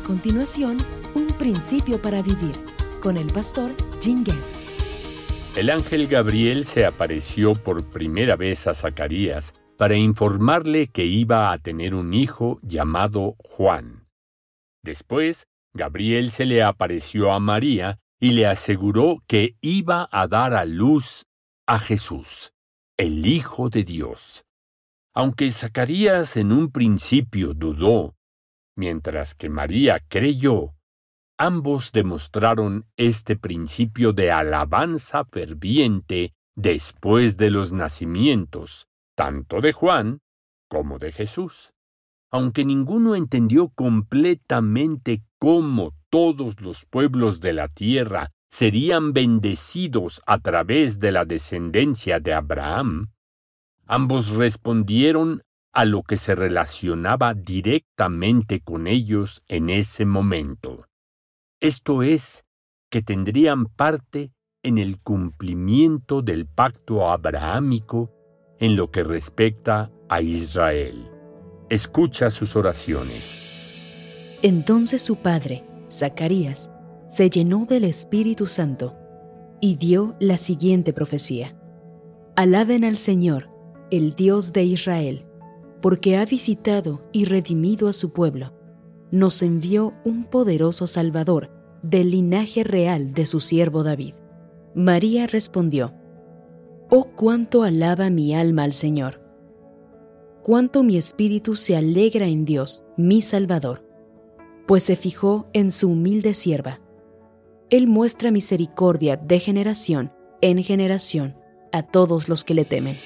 A continuación, un principio para vivir con el pastor Jim Getz. El ángel Gabriel se apareció por primera vez a Zacarías para informarle que iba a tener un hijo llamado Juan. Después, Gabriel se le apareció a María y le aseguró que iba a dar a luz a Jesús, el Hijo de Dios. Aunque Zacarías en un principio dudó, mientras que María creyó, ambos demostraron este principio de alabanza ferviente después de los nacimientos, tanto de Juan como de Jesús. Aunque ninguno entendió completamente cómo todos los pueblos de la tierra serían bendecidos a través de la descendencia de Abraham, ambos respondieron a lo que se relacionaba directamente con ellos en ese momento. Esto es, que tendrían parte en el cumplimiento del pacto abrahámico en lo que respecta a Israel. Escucha sus oraciones. Entonces su padre, Zacarías, se llenó del Espíritu Santo y dio la siguiente profecía. Alaben al Señor, el Dios de Israel porque ha visitado y redimido a su pueblo, nos envió un poderoso Salvador del linaje real de su siervo David. María respondió, Oh cuánto alaba mi alma al Señor, cuánto mi espíritu se alegra en Dios, mi Salvador, pues se fijó en su humilde sierva. Él muestra misericordia de generación en generación a todos los que le temen.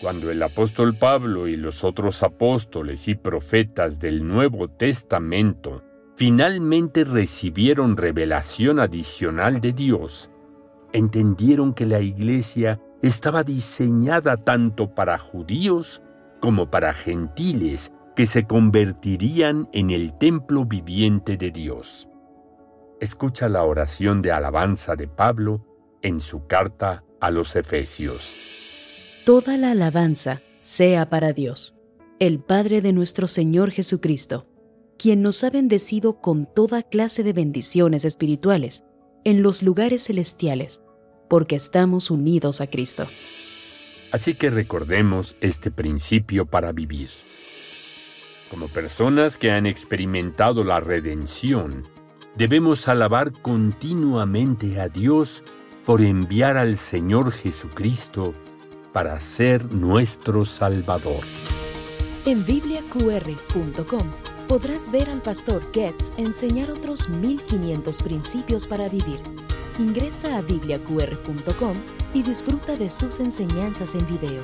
Cuando el apóstol Pablo y los otros apóstoles y profetas del Nuevo Testamento finalmente recibieron revelación adicional de Dios, entendieron que la iglesia estaba diseñada tanto para judíos como para gentiles que se convertirían en el templo viviente de Dios. Escucha la oración de alabanza de Pablo en su carta a los Efesios toda la alabanza sea para Dios, el Padre de nuestro Señor Jesucristo, quien nos ha bendecido con toda clase de bendiciones espirituales en los lugares celestiales, porque estamos unidos a Cristo. Así que recordemos este principio para vivir. Como personas que han experimentado la redención, debemos alabar continuamente a Dios por enviar al Señor Jesucristo para ser nuestro Salvador. En bibliaqr.com podrás ver al pastor Getz enseñar otros 1500 principios para vivir. Ingresa a bibliaqr.com y disfruta de sus enseñanzas en video.